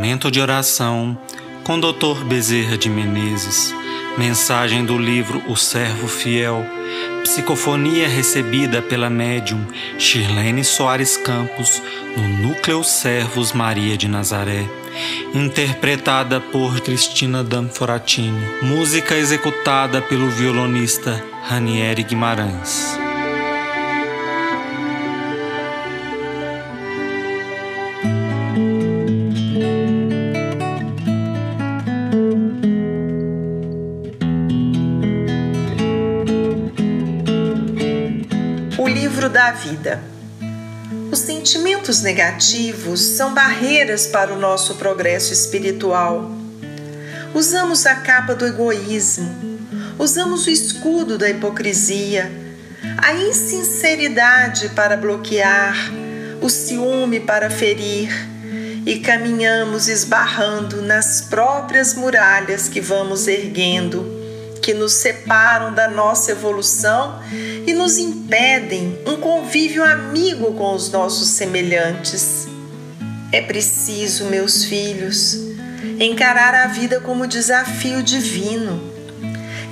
Momento de oração com Dr. Bezerra de Menezes. Mensagem do livro O Servo Fiel. Psicofonia recebida pela médium Shirlene Soares Campos no Núcleo Servos Maria de Nazaré. Interpretada por Cristina Danforatini. Música executada pelo violonista Ranieri Guimarães. Livro da vida. Os sentimentos negativos são barreiras para o nosso progresso espiritual. Usamos a capa do egoísmo, usamos o escudo da hipocrisia, a insinceridade para bloquear, o ciúme para ferir. E caminhamos esbarrando nas próprias muralhas que vamos erguendo que nos separam da nossa evolução e nos impedem um convívio amigo com os nossos semelhantes. É preciso, meus filhos, encarar a vida como desafio divino.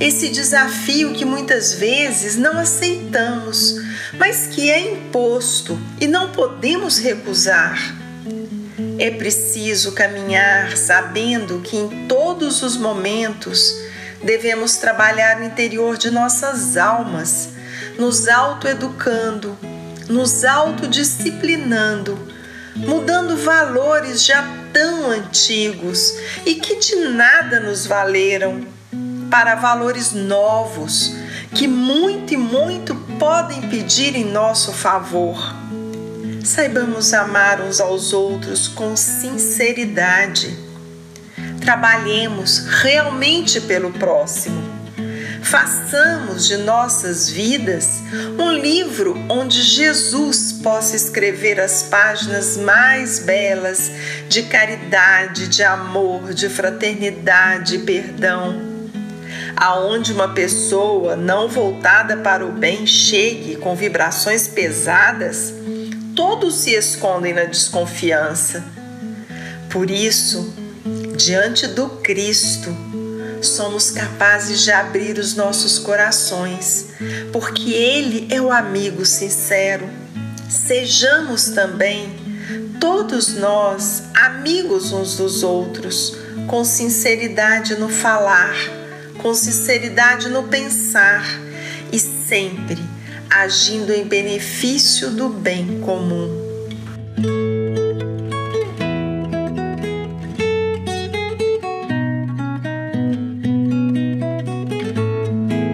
Esse desafio que muitas vezes não aceitamos, mas que é imposto e não podemos recusar. É preciso caminhar sabendo que em todos os momentos devemos trabalhar no interior de nossas almas, nos autoeducando, nos autodisciplinando, mudando valores já tão antigos e que de nada nos valeram, para valores novos que muito e muito podem pedir em nosso favor. Saibamos amar uns aos outros com sinceridade trabalhemos realmente pelo próximo. Façamos de nossas vidas um livro onde Jesus possa escrever as páginas mais belas de caridade, de amor, de fraternidade e perdão. Aonde uma pessoa não voltada para o bem chegue com vibrações pesadas, todos se escondem na desconfiança. Por isso, diante do Cristo, somos capazes de abrir os nossos corações, porque Ele é o amigo sincero. Sejamos também, todos nós, amigos uns dos outros, com sinceridade no falar, com sinceridade no pensar e sempre agindo em benefício do bem comum.